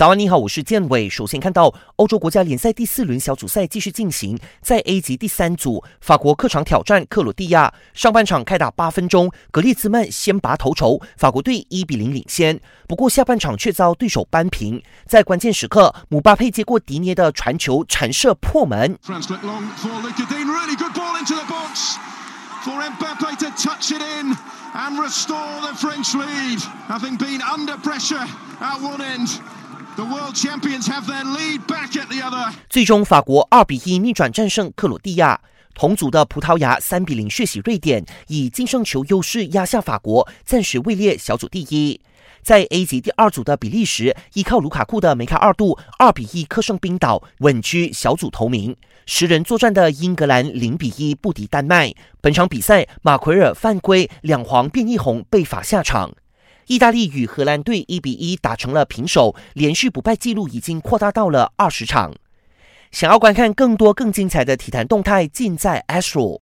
早安，你好，我是建伟。首先看到欧洲国家联赛第四轮小组赛继续进行，在 A 级第三组，法国客场挑战克罗地亚。上半场开打八分钟，格列兹曼先拔头筹，法国队一比零领先。不过下半场却遭对手扳平，在关键时刻，姆巴佩接过迪涅的传球弹射破门。for Mbappe to touch it in and restore the French lead. Having been under pressure at one end, the world champions have their lead back at the other. 最终，法国二比一逆转战胜克罗地亚。 同组的葡萄牙三比零血洗瑞典，以净胜球优势压下法国，暂时位列小组第一。在 A 级第二组的比利时，依靠卢卡库的梅开二度，二比一客胜冰岛，稳居小组头名。十人作战的英格兰零比一不敌丹麦。本场比赛，马奎尔犯规，两黄变一红，被罚下场。意大利与荷兰队一比一打成了平手，连续不败纪录已经扩大到了二十场。想要观看更多更精彩的体坛动态，尽在 Astro。